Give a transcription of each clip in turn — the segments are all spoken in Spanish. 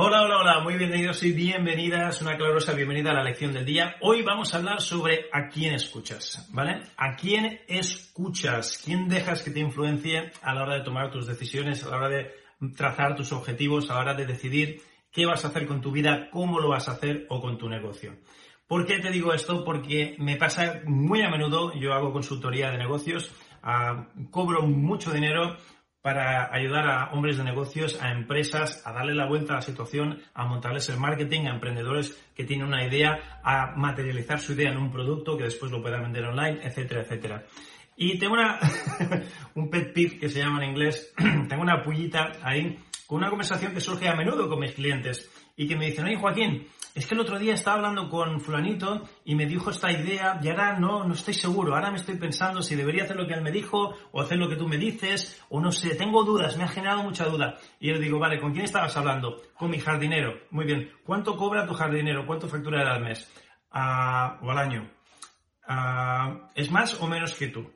Hola, hola, hola, muy bienvenidos y bienvenidas, una calurosa bienvenida a la lección del día. Hoy vamos a hablar sobre a quién escuchas, ¿vale? ¿A quién escuchas? ¿Quién dejas que te influencie a la hora de tomar tus decisiones, a la hora de trazar tus objetivos, a la hora de decidir qué vas a hacer con tu vida, cómo lo vas a hacer o con tu negocio? ¿Por qué te digo esto? Porque me pasa muy a menudo, yo hago consultoría de negocios, ah, cobro mucho dinero para ayudar a hombres de negocios, a empresas, a darle la vuelta a la situación, a montarles el marketing, a emprendedores que tienen una idea, a materializar su idea en un producto que después lo puedan vender online, etcétera, etcétera. Y tengo una, un pet peeve que se llama en inglés, tengo una pullita ahí con una conversación que surge a menudo con mis clientes y que me dicen, oye Joaquín, es que el otro día estaba hablando con fulanito y me dijo esta idea y ahora no, no estoy seguro, ahora me estoy pensando si debería hacer lo que él me dijo o hacer lo que tú me dices o no sé, tengo dudas, me ha generado mucha duda. Y yo le digo, vale, ¿con quién estabas hablando? Con mi jardinero. Muy bien, ¿cuánto cobra tu jardinero? ¿Cuánto factura al mes? Ah, o al año. Ah, ¿Es más o menos que tú?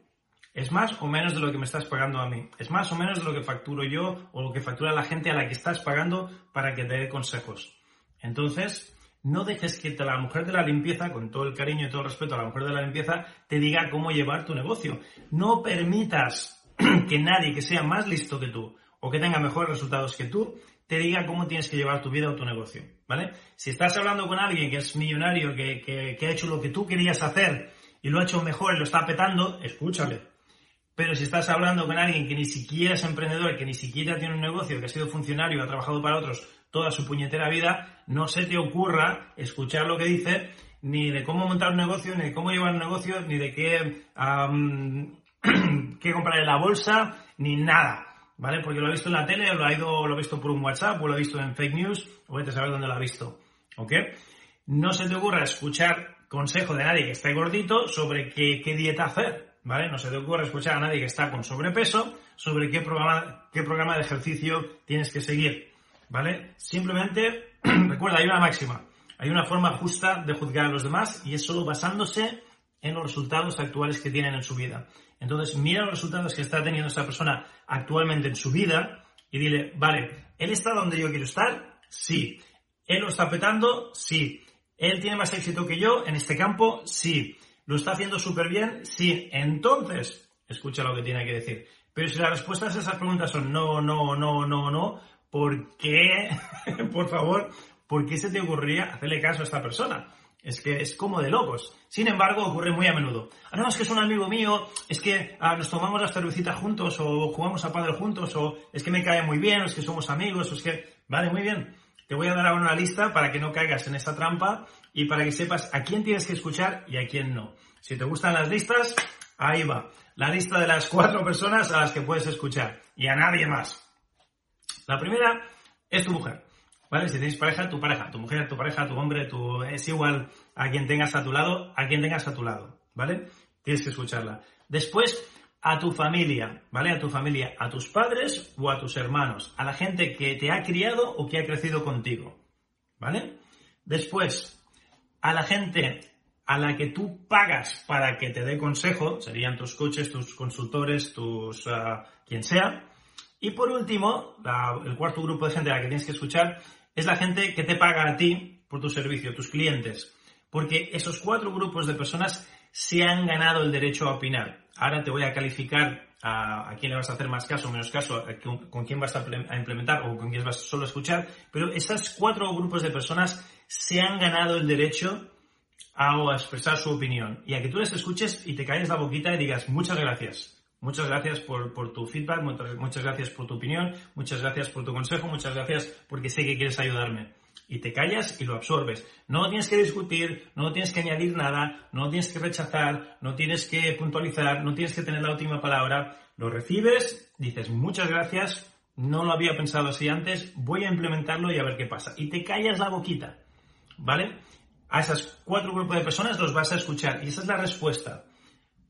¿Es más o menos de lo que me estás pagando a mí? ¿Es más o menos de lo que facturo yo o lo que factura la gente a la que estás pagando para que te dé consejos? Entonces, no dejes que la mujer de la limpieza, con todo el cariño y todo el respeto a la mujer de la limpieza, te diga cómo llevar tu negocio. No permitas que nadie que sea más listo que tú o que tenga mejores resultados que tú te diga cómo tienes que llevar tu vida o tu negocio. ¿Vale? Si estás hablando con alguien que es millonario, que, ha hecho lo que tú querías hacer y lo ha hecho mejor y lo está petando, escúchale. Pero si estás hablando con alguien que ni siquiera es emprendedor, que ni siquiera tiene un negocio, que ha sido funcionario, ha trabajado para otros toda su puñetera vida, no se te ocurra escuchar lo que dice, ni de cómo montar un negocio, ni de cómo llevar un negocio, ni de qué, qué comprar en la bolsa, ni nada. ¿Vale? Porque lo ha visto en la tele, lo ha, ido, lo ha visto por un WhatsApp, o lo ha visto en fake news, o vete a saber dónde lo ha visto. ¿Ok? No se te ocurra escuchar consejo de nadie que esté gordito sobre qué, qué dieta hacer. ¿Vale? No se te ocurra escuchar a nadie que está con sobrepeso sobre qué programa, qué programa de ejercicio tienes que seguir. ¿Vale? Simplemente, recuerda, hay una máxima, hay una forma justa de juzgar a los demás y es solo basándose en los resultados actuales que tienen en su vida. Entonces, mira los resultados que está teniendo esa persona actualmente en su vida y dile, vale, ¿él está donde yo quiero estar? Sí. ¿Él lo está petando? Sí. ¿Él tiene más éxito que yo en este campo? Sí. ¿Lo está haciendo súper bien? Sí. Entonces, escucha lo que tiene que decir. Pero si las respuestas a esas preguntas son no, no, no, no, no, ¿por qué, por favor, por qué se te ocurría hacerle caso a esta persona? Es que es como de locos. Sin embargo, ocurre muy a menudo. Ah, no, es que es un amigo mío, es que ah, nos tomamos las cervecitas juntos, o jugamos a padre juntos, o es que me cae muy bien, o es que somos amigos, o es que... Vale, muy bien. Te voy a dar ahora una lista para que no caigas en esta trampa y para que sepas a quién tienes que escuchar y a quién no. Si te gustan las listas, ahí va. La lista de las cuatro personas a las que puedes escuchar y a nadie más. La primera es tu mujer. ¿Vale? Si tienes pareja, tu pareja, tu mujer, tu pareja, tu hombre, tu... es igual a quien tengas a tu lado, a quien tengas a tu lado, ¿vale? Tienes que escucharla. Después, a tu familia, ¿vale? A tu familia, a tus padres o a tus hermanos, a la gente que te ha criado o que ha crecido contigo, ¿vale? Después, a la gente a la que tú pagas para que te dé consejo, serían tus coches, tus consultores, tus... Uh, quien sea, y por último, el cuarto grupo de gente a la que tienes que escuchar es la gente que te paga a ti por tu servicio, tus clientes. Porque esos cuatro grupos de personas se han ganado el derecho a opinar. Ahora te voy a calificar a, quién le vas a hacer más caso o menos caso, con, quién vas a, implementar o con quién vas solo a escuchar, pero esos cuatro grupos de personas se han ganado el derecho a, expresar su opinión y a que tú les escuches y te calles la boquita y digas muchas gracias. Muchas gracias por, tu feedback, muchas, gracias por tu opinión, muchas gracias por tu consejo, muchas gracias porque sé que quieres ayudarme. y te callas y lo absorbes. No tienes que discutir, no tienes que añadir nada, no tienes que rechazar, no tienes que puntualizar, no tienes que tener la última palabra. Lo recibes, dices muchas gracias, no lo había pensado así antes, voy a implementarlo y a ver qué pasa. Y te callas la boquita, ¿vale? A esos cuatro grupos de personas los vas a escuchar y esa es la respuesta.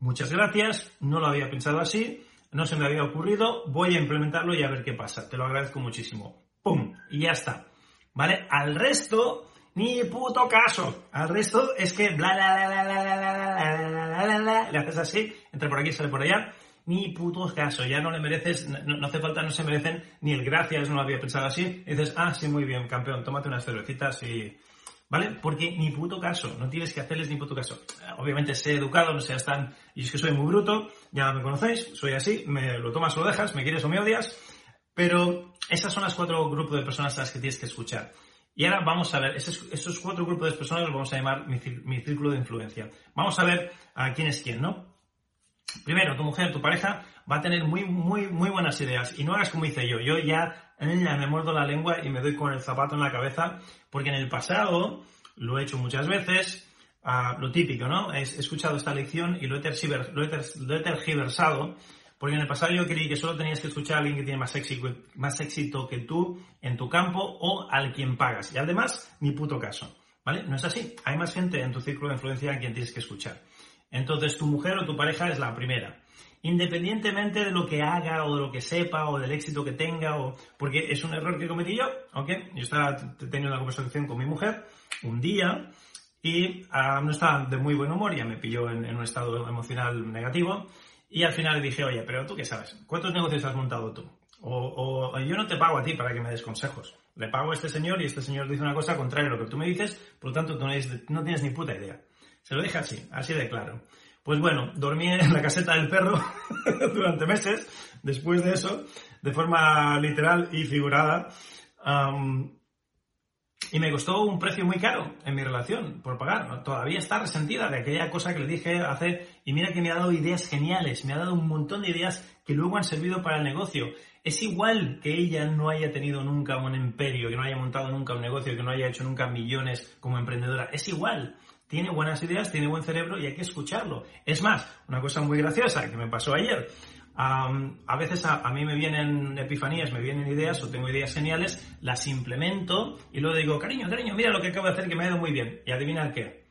Muchas gracias, no lo había pensado así, no se me había ocurrido, voy a implementarlo y a ver qué pasa. Te lo agradezco muchísimo. ¡Pum! Y ya está. ¿Vale? Al resto, ni puto caso. Al resto es que bla bla bla bla bla bla bla bla le haces así, entra por aquí, sale por allá. Ni puto caso, ya no le mereces, no, hace falta, no se merecen ni el gracias, no lo había pensado así. Y dices, ah, sí, muy bien, campeón, tómate unas cervecitas y, ¿vale? Porque ni puto caso, no tienes que hacerles ni puto caso. Obviamente sé educado, no seas tan... Y es que soy muy bruto, ya me conocéis, soy así, me lo tomas o lo dejas, me quieres o me odias, pero esas son las cuatro grupos de personas a las que tienes que escuchar. Y ahora vamos a ver, esos, cuatro grupos de personas los vamos a llamar mi, círculo de influencia. Vamos a ver a quién es quién, ¿no? Primero, tu mujer, tu pareja va a tener muy, muy, muy buenas ideas. Y no hagas como hice yo. Yo ya, me muerdo la lengua y me doy con el zapato en la cabeza, porque en el pasado lo he hecho muchas veces. Lo típico, ¿no? He, escuchado esta lección y lo he, lo he tergiversado porque en el pasado yo creí que solo tenías que escuchar a alguien que tiene más éxito, más éxito que tú en tu campo o al quien pagas. Y además, ni puto caso. ¿Vale? No es así. Hay más gente en tu círculo de influencia a quien tienes que escuchar. Entonces, tu mujer o tu pareja es la primera. Independientemente de lo que haga o de lo que sepa o del éxito que tenga, o porque es un error que cometí yo, ¿ok? Yo estaba teniendo una conversación con mi mujer un día y ah, no estaba de muy buen humor, ya me pilló en un estado emocional negativo y al final dije, oye, pero tú qué sabes, ¿cuántos negocios has montado tú? O, yo no te pago a ti para que me des consejos. Le pago a este señor y este señor dice una cosa contraria a lo que tú me dices, por lo tanto tú no, tienes ni puta idea. Se lo dije así, así de claro. Pues bueno, dormí en la caseta del perro durante meses, después de eso, de forma literal y figurada. Y me costó un precio muy caro en mi relación por pagar. Todavía está resentida de aquella cosa que le dije hace. Y mira que me ha dado ideas geniales, me ha dado un montón de ideas que luego han servido para el negocio. Es igual que ella no haya tenido nunca un imperio, que no haya montado nunca un negocio, que no haya hecho nunca millones como emprendedora. Es igual. Tiene buenas ideas, tiene buen cerebro y hay que escucharlo. Es más, una cosa muy graciosa que me pasó ayer a veces a, mí me vienen epifanías, me vienen ideas o tengo ideas geniales, las implemento y luego digo, cariño, cariño, mira lo que acabo de hacer que me ha ido muy bien. Y adivinar qué.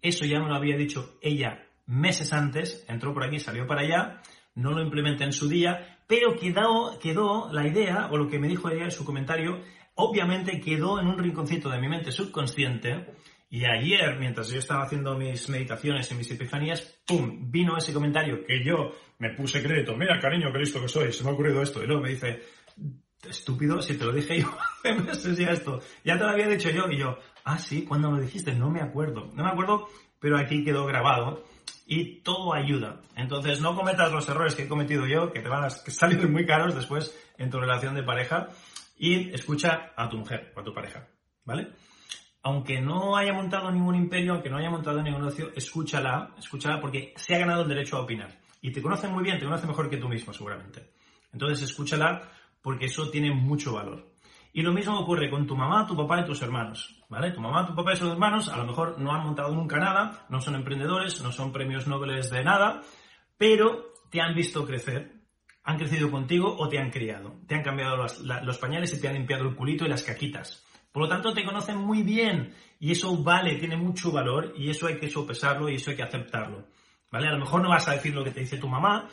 Eso ya me lo había dicho ella meses antes, entró por aquí, salió para allá, no lo implementé en su día, pero quedó, quedó la idea, o lo que me dijo ella en su comentario, obviamente quedó en un rinconcito de mi mente subconsciente y ayer, mientras yo estaba haciendo mis meditaciones y mis epifanías, ¡pum! vino ese comentario que yo me puse crédito. Mira, cariño, qué listo que soy, se me ha ocurrido esto. Y luego me dice, estúpido, si te lo dije yo hace meses ya esto. Ya te lo había dicho yo. Y yo, ah, sí, cuando me dijiste, no me acuerdo. No me acuerdo, pero aquí quedó grabado. Y todo ayuda. Entonces, no cometas los errores que he cometido yo, que te van a salir muy caros después en tu relación de pareja. Y escucha a tu mujer o a tu pareja. ¿Vale? Aunque no haya montado ningún imperio, aunque no haya montado ningún negocio, escúchala, escúchala porque se ha ganado el derecho a opinar. Y te conoce muy bien, te conoce mejor que tú mismo, seguramente. Entonces, escúchala porque eso tiene mucho valor. Y lo mismo ocurre con tu mamá, tu papá y tus hermanos, ¿vale? Tu mamá, tu papá y sus hermanos a lo mejor no han montado nunca nada, no son emprendedores, no son premios nobles de nada, pero te han visto crecer, han crecido contigo o te han criado. Te han cambiado los, los pañales y te han limpiado el culito y las caquitas. Por lo tanto, te conocen muy bien y eso vale, tiene mucho valor y eso hay que sopesarlo y eso hay que aceptarlo. ¿Vale? A lo mejor no vas a decir lo que te dice tu mamá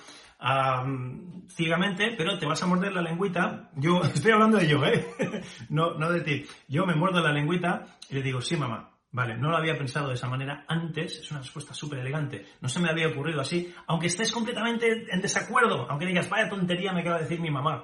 ciegamente, pero te vas a morder la lengüita. Yo estoy hablando de yo, ¿eh? no, no de ti. Yo me muerdo la lengüita y le digo, sí, mamá. Vale, no lo había pensado de esa manera antes, es una respuesta súper elegante, no se me había ocurrido así, aunque estés completamente en desacuerdo, aunque digas, vaya tontería me acaba de decir mi mamá,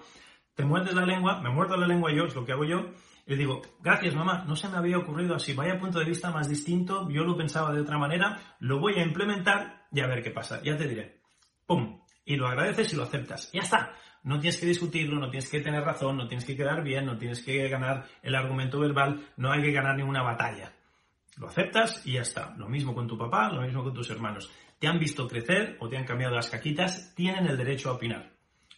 te muerdes la lengua, me muerdo la lengua yo, es lo que hago yo, le digo, gracias mamá, no se me había ocurrido así, vaya punto de vista más distinto, yo lo pensaba de otra manera, lo voy a implementar y a ver qué pasa, ya te diré. ¡Pum! Y lo agradeces y lo aceptas. Ya está. No tienes que discutirlo, no tienes que tener razón, no tienes que quedar bien, no tienes que ganar el argumento verbal, no hay que ganar ninguna batalla. Lo aceptas y ya está. Lo mismo con tu papá, lo mismo con tus hermanos. Te han visto crecer o te han cambiado las caquitas, tienen el derecho a opinar.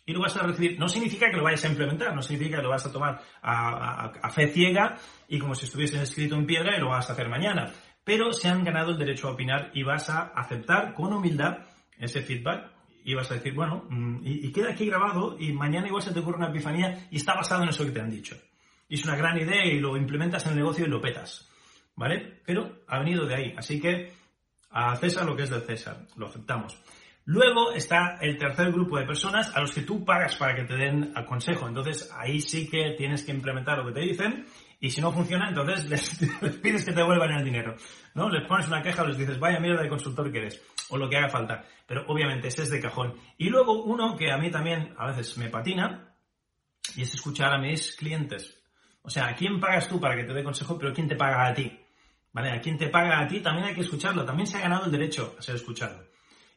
Y lo vas a recibir. No significa que lo vayas a implementar, no significa que lo vas a tomar a, fe ciega y como si estuviese escrito en piedra y lo vas a hacer mañana. Pero se han ganado el derecho a opinar y vas a aceptar con humildad ese feedback y vas a decir, bueno, mm, y, queda aquí grabado y mañana igual se te ocurre una epifanía y está basado en eso que te han dicho. Y es una gran idea y lo implementas en el negocio y lo petas. ¿Vale? Pero ha venido de ahí. Así que a César lo que es del César. Lo aceptamos. Luego está el tercer grupo de personas a los que tú pagas para que te den el consejo. Entonces ahí sí que tienes que implementar lo que te dicen y si no funciona, entonces les, pides que te devuelvan el dinero. ¿no? Les pones una queja les dices, vaya mierda de consultor que eres o lo que haga falta. Pero obviamente ese es de cajón. Y luego uno que a mí también a veces me patina y es escuchar a mis clientes. O sea, ¿a quién pagas tú para que te dé consejo, pero quién te paga a ti? ¿Vale? A quién te paga a ti también hay que escucharlo. También se ha ganado el derecho a ser escuchado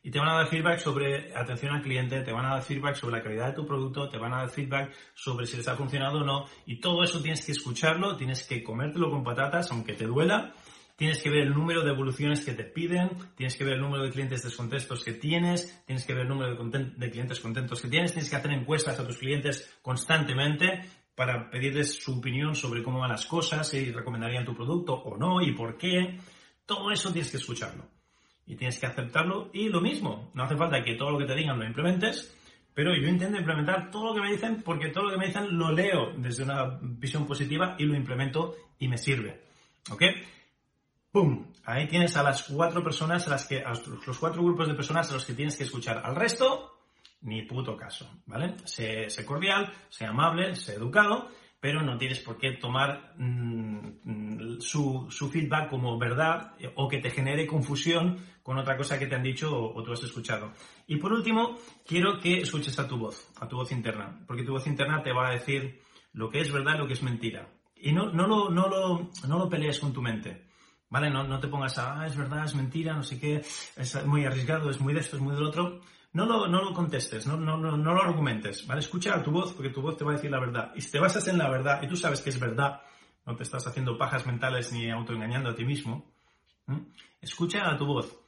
y te van a dar feedback sobre atención al cliente, te van a dar feedback sobre la calidad de tu producto, te van a dar feedback sobre si les ha funcionado o no, y todo eso tienes que escucharlo, tienes que comértelo con patatas, aunque te duela, tienes que ver el número de evoluciones que te piden, tienes que ver el número de clientes descontentos que tienes, tienes que ver el número de, de clientes contentos que tienes, tienes que hacer encuestas a tus clientes constantemente para pedirles su opinión sobre cómo van las cosas, si recomendarían tu producto o no y por qué. Todo eso tienes que escucharlo y tienes que aceptarlo. Y lo mismo, no hace falta que todo lo que te digan lo implementes, pero yo intento implementar todo lo que me dicen porque todo lo que me dicen lo leo desde una visión positiva y lo implemento y me sirve. ¿Ok? ¡Pum! Ahí tienes a las cuatro personas, a las que, a los cuatro grupos de personas a los que tienes que escuchar. Al resto, ni puto caso, ¿vale? Sé, sé cordial, sé amable, sé educado, pero no tienes por qué tomar mm, su, feedback como verdad o que te genere confusión con otra cosa que te han dicho o, tú has escuchado. Y por último, quiero que escuches a tu voz, a tu voz interna, porque tu voz interna te va a decir lo que es verdad y lo que es mentira. Y no, no, lo, no, lo, no lo pelees con tu mente. ¿Vale? No, no te pongas a, ah, es verdad, es mentira, no sé qué, es muy arriesgado, es muy de esto, es muy del otro no lo, no lo contestes, no, no, no, no, lo argumentes, ¿vale? Escucha a tu voz porque tu voz te va a decir la verdad. Y si te basas en la verdad y tú sabes que es verdad, no te estás haciendo pajas mentales ni autoengañando a ti mismo, escucha a tu voz,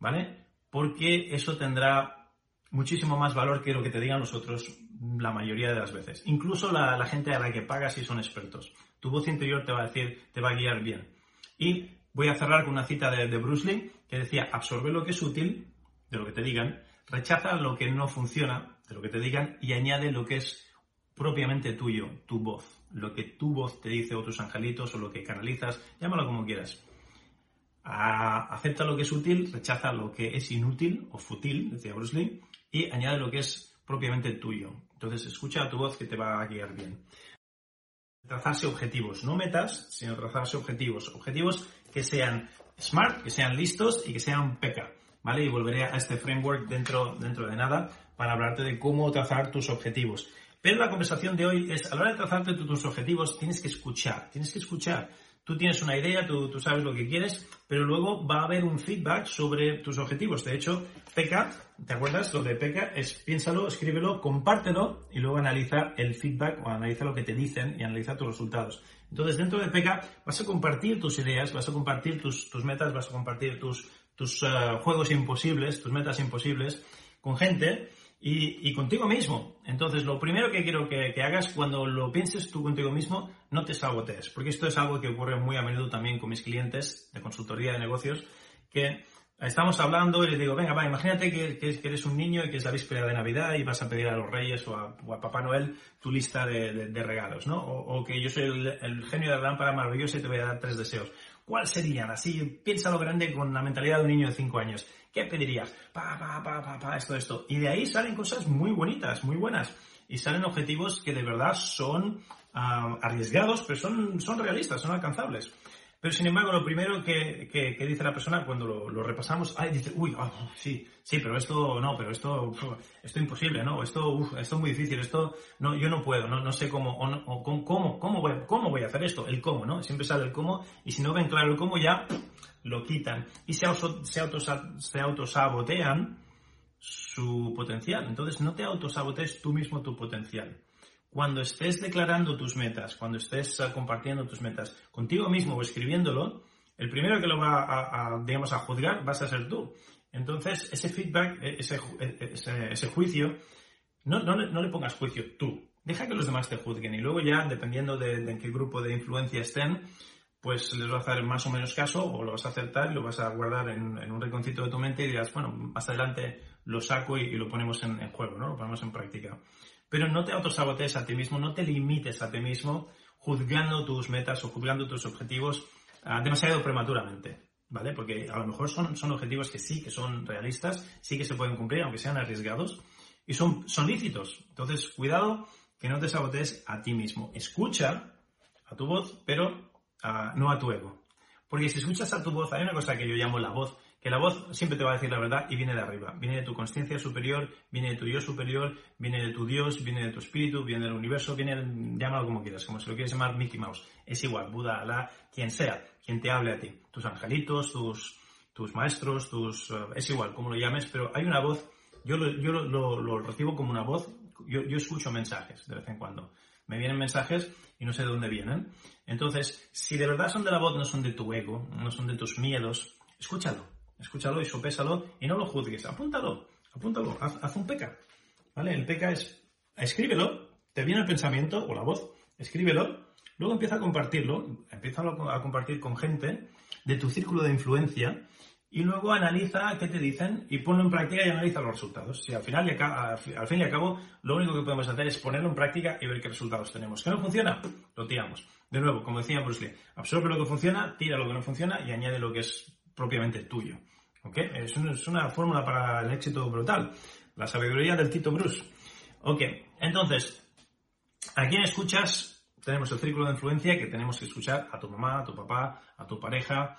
¿vale? Porque eso tendrá muchísimo más valor que lo que te digan los otros la mayoría de las veces. Incluso la, gente a la que pagas si son expertos. Tu voz interior te va a decir, te va a guiar bien. Y voy a cerrar con una cita de, de Bruce Lee que decía, absorbe lo que es útil de lo que te digan Rechaza lo que no funciona de lo que te digan y añade lo que es propiamente tuyo, tu voz, lo que tu voz te dice o tus angelitos o lo que canalizas, llámalo como quieras. acepta lo que es útil, rechaza lo que es inútil o fútil, decía Bruce Lee, y añade lo que es propiamente tuyo. Entonces escucha a tu voz que te va a guiar bien. Trazarse objetivos, no metas, sino trazarse objetivos. Objetivos que sean smart, que sean listos y que sean peca. ¿Vale? Y volveré a este framework dentro, dentro de nada para hablarte de cómo trazar tus objetivos. Pero la conversación de hoy es, a la hora de trazarte tus objetivos, tienes que escuchar, tienes que escuchar. Tú tienes una idea, tú, tú, sabes lo que quieres, pero luego va a haber un feedback sobre tus objetivos. De hecho, PECA, ¿te acuerdas? Lo de PECA es piénsalo, escríbelo, compártelo y luego analiza el feedback o analiza lo que te dicen y analiza tus resultados. Entonces, dentro de PECA vas a compartir tus ideas, vas a compartir tus, tus metas, vas a compartir tus, tus eh, juegos imposibles, tus metas imposibles, con gente y, contigo mismo. Entonces, lo primero que quiero que, hagas cuando lo pienses tú contigo mismo, no te sabotees, porque esto es algo que ocurre muy a menudo también con mis clientes de consultoría de negocios, que estamos hablando y les digo, venga, va, imagínate que, eres un niño y que es la víspera de Navidad y vas a pedir a los reyes o a, Papá Noel tu lista de, regalos, ¿no? O, que yo soy el, el genio de la lámpara maravillosa y te voy a dar tres deseos. ¿Cuáles serían? Así, piénsalo grande con la mentalidad de un niño de 5 años. ¿Qué pedirías? Pa, pa, pa, pa, pa, esto, esto. Y de ahí salen cosas muy bonitas, muy buenas. Y salen objetivos que de verdad son ah, arriesgados, pero son, son realistas, son alcanzables. Pero sin embargo, lo primero que, dice la persona cuando lo, repasamos, ay, dice, uy, ah, sí, sí, pero esto no, pero esto, esto imposible, ¿no? Esto, esto es muy difícil, esto, no, yo no puedo, no, no sé cómo, o, cómo, cómo, voy, cómo voy a hacer esto, el cómo, ¿no? Siempre sale el cómo, y si no ven claro el cómo ya lo quitan. Y se, se, se autosabotean su potencial. Entonces, no te autosabotees tú mismo tu potencial cuando estés declarando tus metas, cuando estés compartiendo tus metas contigo mismo o escribiéndolo, el primero que lo va a, digamos, a juzgar vas a ser tú. Entonces, ese feedback, e, ese, e, ese, ese, juicio, No, no, no le pongas juicio tú. Deja que los demás te juzguen y luego ya, dependiendo de, de en qué grupo de influencia estén, pues les vas a hacer más o menos caso o lo vas a aceptar y lo vas a guardar en, un rinconcito de tu mente y dirás, bueno, más adelante lo saco y, lo ponemos en, juego, ¿no? Lo ponemos en práctica. Pero no te autosabotees a ti mismo, no te limites a ti mismo juzgando tus metas o juzgando tus objetivos ah, demasiado prematuramente, ¿vale? Porque a lo mejor son, son objetivos que sí, que son realistas, sí que se pueden cumplir, aunque sean arriesgados, y son, son lícitos. Entonces, cuidado que no te sabotees a ti mismo. Escucha a tu voz, pero no a tu ego. Porque si escuchas a tu voz, hay una cosa que yo llamo la voz, que la voz siempre te va a decir la verdad y viene de arriba. Viene de tu conciencia superior, viene de tu yo superior, viene de tu Dios, viene de tu espíritu, viene del universo, viene, llámalo como quieras, como si lo quieres llamar Mickey Mouse. Es igual, Buda, Alá, quien sea, quien te hable a ti. Tus angelitos, tus, tus maestros, tus... Eh, es igual, como lo llames, pero hay una voz, yo lo, yo lo, recibo como una voz, yo, yo escucho mensajes de vez en cuando me vienen mensajes y no sé de dónde vienen. Entonces, si de verdad son de la voz, no son de tu ego, no son de tus miedos, escúchalo, escúchalo y sopésalo y no lo juzgues, apúntalo, apúntalo, haz, un peca, ¿vale? El peca es, escríbelo, te viene el pensamiento o la voz, escríbelo, luego empieza a compartirlo, empieza a compartir con gente de tu círculo de influencia y luego analiza qué te dicen y ponlo en práctica y analiza los resultados. Si al final y al fin y al cabo lo único que podemos hacer es ponerlo en práctica y ver qué resultados tenemos. ¿Que no funciona? Lo tiramos. De nuevo, como decía Bruce Lee, absorbe lo que funciona, tira lo que no funciona y añade lo que es propiamente tuyo. ¿Ok? Es, una fórmula para el éxito brutal. La sabiduría del Tito Bruce. Ok, entonces, ¿a quién escuchas? Tenemos el círculo de influencia que tenemos que escuchar a tu mamá, a tu papá, a tu pareja,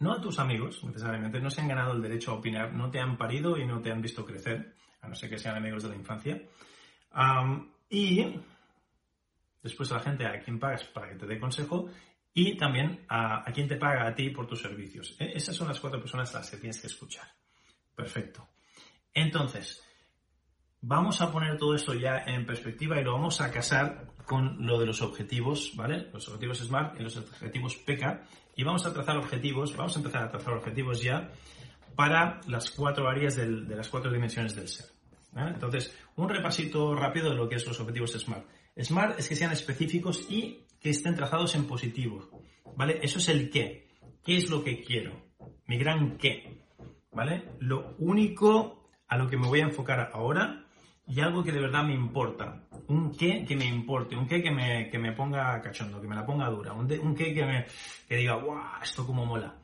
no a tus amigos, necesariamente, no se han ganado el derecho a opinar, no te han parido y no te han visto crecer, a no ser que sean amigos de la infancia. y después a la gente a quien pagas para que te dé consejo y también a, a quien te paga a ti por tus servicios. E, esas son las cuatro personas a las que tienes que escuchar. Perfecto. Entonces, vamos a poner todo esto ya en perspectiva y lo vamos a casar con lo de los objetivos, ¿vale? Los objetivos SMART y los objetivos PECA. Y vamos a trazar objetivos, vamos a empezar a trazar objetivos ya para las cuatro áreas de las cuatro dimensiones del ser. Entonces, un repasito rápido de lo que es los objetivos SMART. SMART es que sean específicos y que estén trazados en positivo, ¿vale? Eso es el qué. ¿Qué es lo que quiero? Mi gran qué, ¿vale? Lo único a lo que me voy a enfocar ahora y algo que de verdad me importa. Un qué que me importe, un qué que me, que me ponga cachondo, que me la ponga dura, un, un qué que, me, que diga, guau, esto como mola.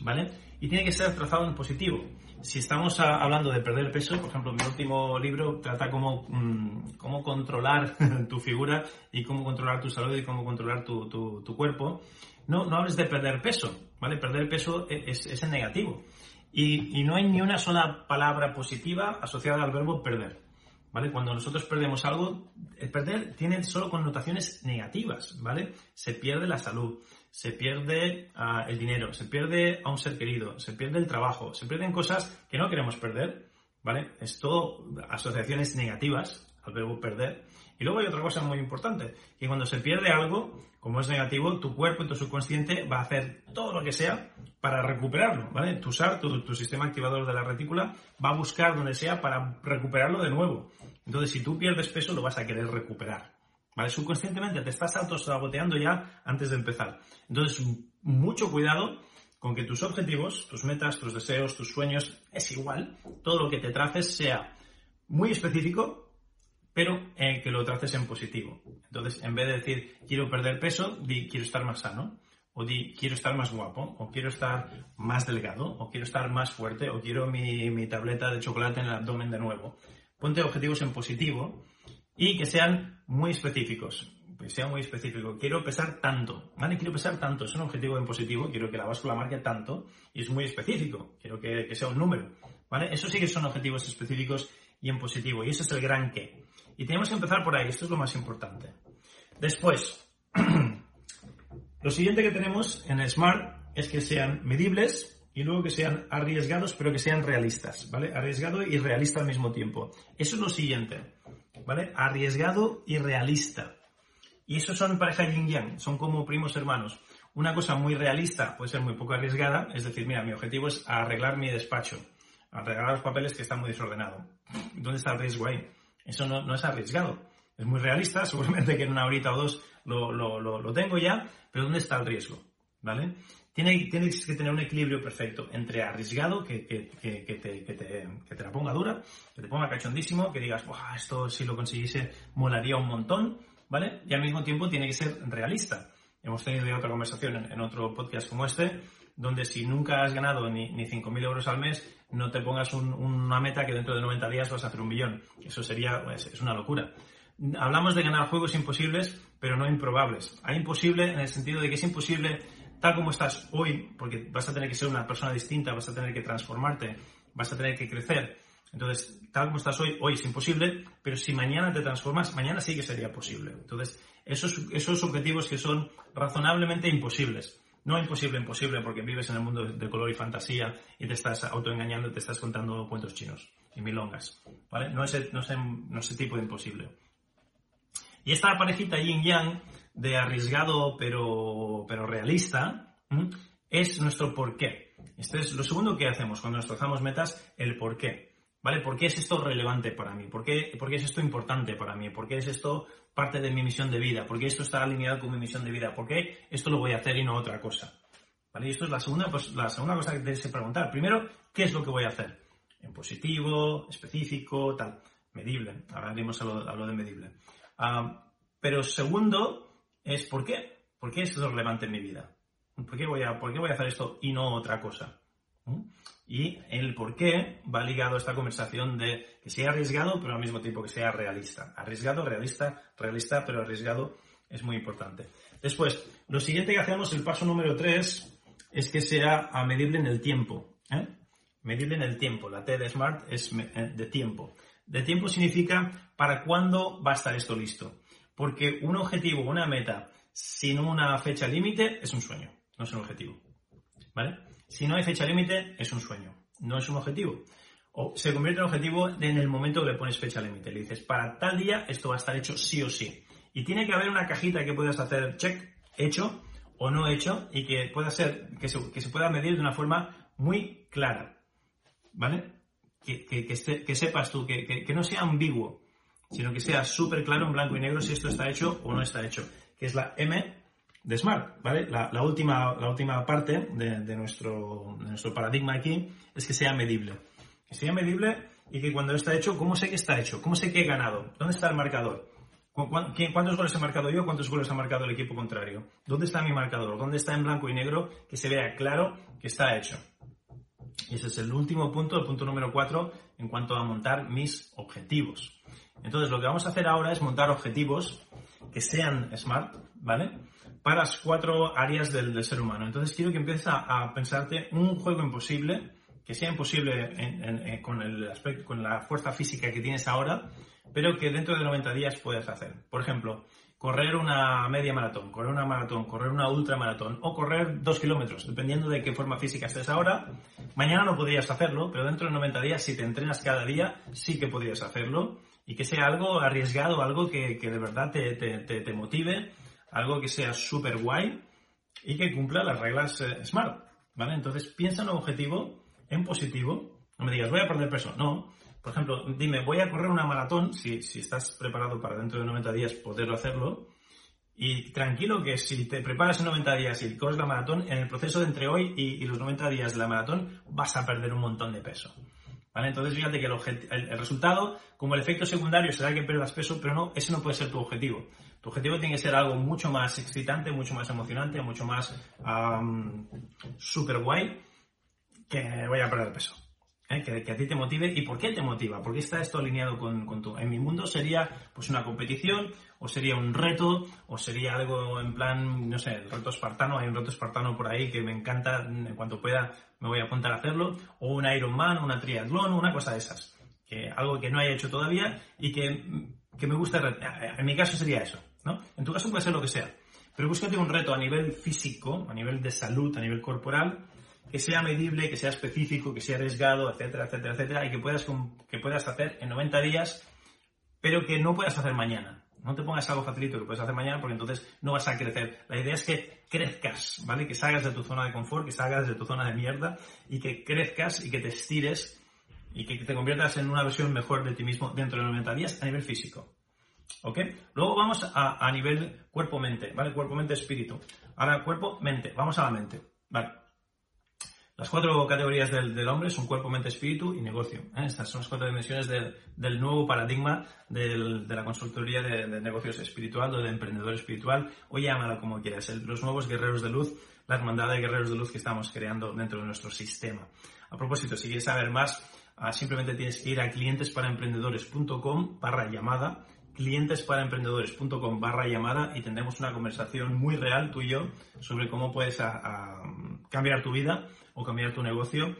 ¿Vale? Y tiene que ser trazado en positivo. Si estamos hablando de perder peso, por ejemplo, mi último libro trata cómo, mm, cómo controlar tu figura y cómo controlar tu salud y cómo controlar tu, tu, tu cuerpo. No, no hables de perder peso, ¿vale? Perder peso e, es, es en negativo. Y, y no hay ni una sola palabra positiva asociada al verbo perder. ¿vale? Cuando nosotros perdemos algo, el perder tiene solo connotaciones negativas, ¿vale? Se pierde la salud, se pierde ah, el dinero, se pierde a un ser querido, se pierde el trabajo, se pierden cosas que no queremos perder, ¿vale? Es todo asociaciones negativas al verbo perder. Y luego hay otra cosa muy importante, que cuando se pierde algo, como es negativo, tu cuerpo y tu subconsciente va a hacer todo lo que sea para recuperarlo, ¿vale? Tu SAR, tu, sistema activador de la retícula, va a buscar donde sea para recuperarlo de nuevo. Entonces, si tú pierdes peso, lo vas a querer recuperar, ¿vale? Subconscientemente te estás autosaboteando ya antes de empezar. Entonces, mucho cuidado con que tus objetivos, tus metas, tus deseos, tus sueños, es igual, todo lo que te traces sea muy específico, pero eh, que lo traces en positivo. Entonces, en vez de decir quiero perder peso, di quiero estar más sano o di quiero estar más guapo, o quiero estar más delgado, o quiero estar más fuerte, o quiero mi, mi tableta de chocolate en el abdomen de nuevo. Ponte objetivos en positivo y que sean muy específicos. Que sea muy específico. Quiero pesar tanto, ¿vale? Quiero pesar tanto. Es un objetivo en positivo. Quiero que la báscula marque tanto y es muy específico. Quiero que, que sea un número, ¿vale? Eso sí que son objetivos específicos y en positivo. Y ese es el gran qué. Y tenemos que empezar por ahí. Esto es lo más importante. Después, Lo siguiente que tenemos en Smart es que sean medibles y luego que sean arriesgados, pero que sean realistas, ¿vale? Arriesgado y realista al mismo tiempo. Eso es lo siguiente, ¿vale? Arriesgado y realista. Y eso son pareja yin yang, son como primos hermanos. Una cosa muy realista puede ser muy poco arriesgada, es decir, mira, mi objetivo es arreglar mi despacho, arreglar los papeles que están muy desordenados. ¿Dónde está el riesgo ahí? Eso no, es arriesgado. Es muy realista, seguramente que en una horita o dos lo, tengo ya, pero ¿dónde está el riesgo? ¿Vale? Tiene, tienes que tener un equilibrio perfecto entre arriesgado, que, que, que, que te, te, te, la ponga dura, que te ponga cachondísimo, que digas, esto si lo consiguiese molaría un montón, ¿vale? Y al mismo tiempo tiene que ser realista. Hemos tenido ya otra conversación en, otro podcast como este, donde si nunca has ganado ni, ni 5.000 euros al mes, no te pongas una meta que dentro de 90 días vas a hacer un millón. Eso sería, pues, es una locura. Hablamos de ganar juegos imposibles, pero no improbables. Hay imposible en el sentido de que es imposible tal como estás hoy, porque vas a tener que ser una persona distinta, vas a tener que transformarte, vas a tener que crecer. Entonces, tal como estás hoy, hoy es imposible, pero si mañana te transformas, mañana sí que sería posible. Entonces, esos, esos objetivos que son razonablemente imposibles. No imposible, imposible, porque vives en el mundo de color y fantasía y te estás autoengañando te estás contando cuentos chinos y milongas. ¿Vale? No es, no no ese tipo de imposible. Y esta parejita yin-yang de arriesgado pero, pero realista es nuestro porqué. Este es lo segundo que hacemos cuando nos trazamos metas, el porqué. ¿Vale? ¿Por qué es esto relevante para mí? ¿Por qué, ¿Por qué, es esto importante para mí? ¿Por qué es esto parte de mi misión de vida? ¿Por qué esto está alineado con mi misión de vida? ¿Por qué esto lo voy a hacer y no otra cosa? ¿Vale? Y esto es la segunda, pues, la segunda cosa que debes preguntar. Primero, ¿qué es lo que voy a hacer? En positivo, específico, tal. Medible. Ahora haremos a lo, de medible. Ah, pero segundo es ¿por qué? ¿Por qué es relevante en mi vida? ¿Por qué voy a, por qué voy a hacer esto y no otra cosa? ¿Mm? Y el por qué va ligado a esta conversación de que sea arriesgado, pero al mismo tiempo que sea realista. Arriesgado, realista, realista, pero arriesgado es muy importante. Después, lo siguiente que hacemos, el paso número 3, es que sea medible en el tiempo. ¿eh? Medible en el tiempo. La T de Smart es eh, de tiempo. De tiempo significa para cuándo va a estar esto listo. Porque un objetivo, una meta, sin una fecha límite, es un sueño, no es un objetivo. ¿Vale? Si no hay fecha límite, es un sueño, no es un objetivo. O se convierte en objetivo en el momento que le pones fecha límite. Le dices, para tal día esto va a estar hecho sí o sí. Y tiene que haber una cajita que puedas hacer check, hecho o no hecho, y que pueda ser, que se, pueda medir de una forma muy clara. ¿Vale? Que, que, que, sepas tú, que, no sea ambiguo sino que sea súper claro en blanco y negro si esto está hecho o no está hecho, que es la M de Smart, ¿vale? La, última, la última parte de, nuestro, nuestro paradigma aquí es que sea medible. Que sea medible y que cuando está hecho, ¿cómo sé que está hecho? ¿Cómo sé que he ganado? ¿Dónde está el marcador? ¿Cuántos goles he marcado yo? ¿Cuántos goles ha marcado el equipo contrario? ¿Dónde está mi marcador? ¿Dónde está en blanco y negro? Que se vea claro que está hecho. Ese es el último punto, el punto número cuatro, en cuanto a montar mis objetivos. Entonces, lo que vamos a hacer ahora es montar objetivos que sean smart, ¿vale? Para las cuatro áreas del, ser humano. Entonces, quiero que empieces a, pensarte un juego imposible, que sea imposible con, el aspecto, con la fuerza física que tienes ahora, pero que dentro de 90 días puedas hacer. Por ejemplo, correr una media maratón, correr una maratón, correr una ultra maratón o correr dos kilómetros, dependiendo de qué forma física estés ahora. Mañana no podrías hacerlo, pero dentro de 90 días, si te entrenas cada día, sí que podrías hacerlo y que sea algo arriesgado, algo que, de verdad te, te, motive, algo que sea súper guay y que cumpla las reglas eh, SMART, ¿vale? Entonces piensa en un objetivo en positivo, no me digas voy a perder peso, no. Por ejemplo, dime, voy a correr una maratón, si, si estás preparado para dentro de 90 días poderlo hacerlo, y tranquilo que si te preparas en 90 días y corres la maratón, en el proceso de entre hoy y, los 90 días de la maratón vas a perder un montón de peso. Entonces fíjate que el, resultado, como el efecto secundario será que pierdas peso, pero no, ese no puede ser tu objetivo. Tu objetivo tiene que ser algo mucho más excitante, mucho más emocionante, mucho más super guay que voy a perder peso. ¿Eh? Que, a ti te motive. ¿Y por qué te motiva? ¿Por qué está esto alineado con, con tu... En mi mundo sería pues una competición, o sería un reto, o sería algo en plan, no sé, el reto espartano. Hay un reto espartano por ahí que me encanta, en cuanto pueda me voy a apuntar a hacerlo. O un Ironman, una triatlón, una cosa de esas. Que, algo que no haya hecho todavía y que, que me gusta... En mi caso sería eso, ¿no? En tu caso puede ser lo que sea. Pero búscate un reto a nivel físico, a nivel de salud, a nivel corporal, que sea medible, que sea específico, que sea arriesgado, etcétera, etcétera, etcétera, y que puedas, que puedas hacer en 90 días, pero que no puedas hacer mañana. No te pongas algo facilito que puedes hacer mañana porque entonces no vas a crecer. La idea es que crezcas, ¿vale? Que salgas de tu zona de confort, que salgas de tu zona de mierda y que crezcas y que te estires y que te conviertas en una versión mejor de ti mismo dentro de 90 días a nivel físico. ¿Ok? Luego vamos a, a nivel cuerpo-mente, ¿vale? Cuerpo-mente-espíritu. Ahora cuerpo-mente. Vamos a la mente, ¿vale? Las cuatro categorías del, hombre son cuerpo, mente, espíritu y negocio. ¿eh? Estas son las cuatro dimensiones del, nuevo paradigma de la consultoría de, negocios espiritual o de emprendedor espiritual, o llámalo como quieras, los nuevos guerreros de luz, la hermandad de guerreros de luz que estamos creando dentro de nuestro sistema. A propósito, si quieres saber más, ah, simplemente tienes que ir a clientesparaemprendedores.com barra llamada clientesparaemprendedores.com barra llamada y tendremos una conversación muy real tú y yo sobre cómo puedes cambiar tu vida o cambiar tu negocio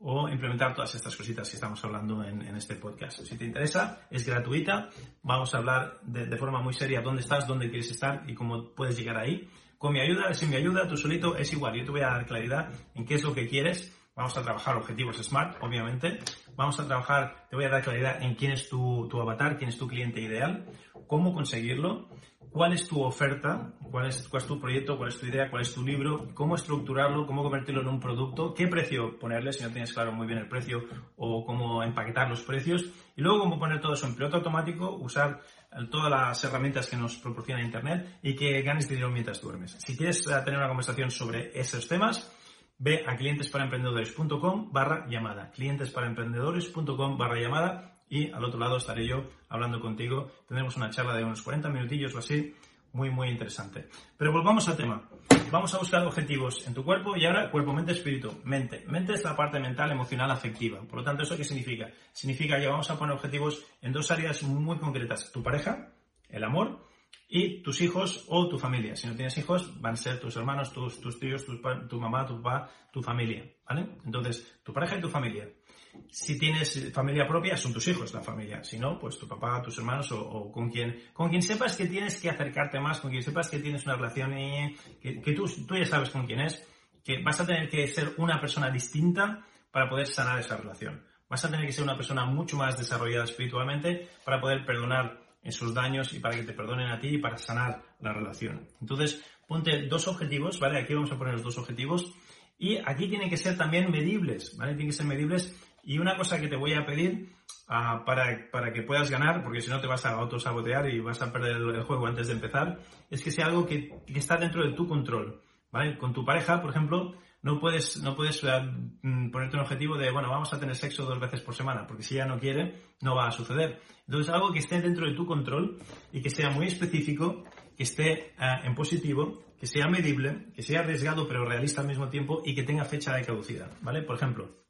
o implementar todas estas cositas que estamos hablando en, este podcast. Si te interesa, es gratuita. Vamos a hablar de, forma muy seria dónde estás, dónde quieres estar y cómo puedes llegar ahí. Con mi ayuda, sin mi ayuda, tú solito es igual. Yo te voy a dar claridad en qué es lo que quieres. Vamos a trabajar objetivos SMART, obviamente. Vamos a trabajar, te voy a dar claridad en quién es tu, tu avatar, quién es tu cliente ideal, cómo conseguirlo cuál es tu oferta, cuál es, cuál es tu proyecto, cuál es tu idea, cuál es tu libro, cómo estructurarlo, cómo convertirlo en un producto, qué precio ponerle si no tienes claro muy bien el precio o cómo empaquetar los precios. Y luego cómo poner todo eso en piloto automático, usar todas las herramientas que nos proporciona Internet y que ganes dinero mientras duermes. Si quieres eh, tener una conversación sobre esos temas, ve a clientesparaemprendedores.com barra llamada. clientesparaemprendedores.com barra llamada y al otro lado estaré yo hablando contigo. Tendremos una charla de unos 40 minutillos o así, muy, muy interesante. Pero volvamos al tema. Vamos a buscar objetivos en tu cuerpo y ahora cuerpo, mente, espíritu. Mente. Mente es la parte mental, emocional, afectiva. Por lo tanto, ¿eso qué significa? Significa que vamos a poner objetivos en dos áreas muy concretas. Tu pareja, el amor, y tus hijos o tu familia. Si no tienes hijos, van a ser tus hermanos, tus, tus tíos, tu mamá, tu papá, tu familia. ¿Vale? Entonces, tu pareja y tu familia. Si tienes familia propia, son tus hijos la familia. Si no, pues tu papá, tus hermanos o, con quien con quien sepas que tienes que acercarte más, con quien sepas que tienes una relación y que, tú, tú ya sabes con quién es, que vas a tener que ser una persona distinta para poder sanar esa relación. Vas a tener que ser una persona mucho más desarrollada espiritualmente para poder perdonar esos daños y para que te perdonen a ti y para sanar la relación. Entonces, ponte dos objetivos, ¿vale? Aquí vamos a poner los dos objetivos. Y aquí tienen que ser también medibles, ¿vale? Tienen que ser medibles y una cosa que te voy a pedir ah, para, que puedas ganar, porque si no te vas a autosabotear y vas a perder el juego antes de empezar, es que sea algo que, está dentro de tu control. ¿vale? Con tu pareja, por ejemplo, no puedes, no puedes mm, ponerte un objetivo de, bueno, vamos a tener sexo dos veces por semana, porque si ella no quiere, no va a suceder. Entonces, algo que esté dentro de tu control y que sea muy específico, que esté eh, en positivo, que sea medible, que sea arriesgado pero realista al mismo tiempo y que tenga fecha de caducidad, ¿vale? Por ejemplo,